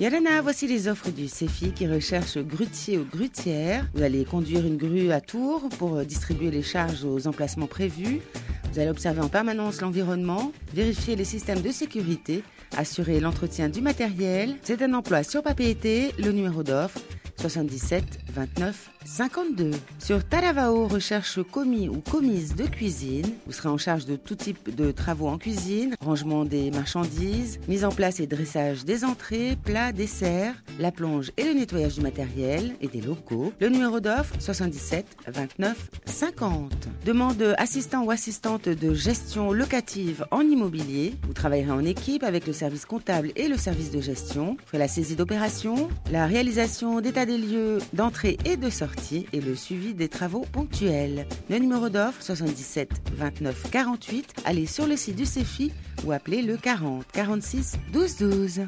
Yalana, voici les offres du CEFI qui recherche grutier ou grutière. Vous allez conduire une grue à tour pour distribuer les charges aux emplacements prévus. Vous allez observer en permanence l'environnement, vérifier les systèmes de sécurité, assurer l'entretien du matériel. C'est un emploi sur papier le numéro d'offre 77 29 52. Sur Talavao, recherche commis ou commise de cuisine. Vous serez en charge de tout type de travaux en cuisine, rangement des marchandises, mise en place et dressage des entrées, plats, desserts, la plonge et le nettoyage du matériel et des locaux. Le numéro d'offre 77 29 50. Demande assistant ou assistante de gestion locative en immobilier. Vous travaillerez en équipe avec le service comptable et le service de gestion. Vous la saisie d'opération, la réalisation d'état des lieux d'entrée et de sortie et le suivi des travaux ponctuels. Le numéro d'offre 77 29 48. Allez sur le site du CEFI ou appelez le 40 46 12 12.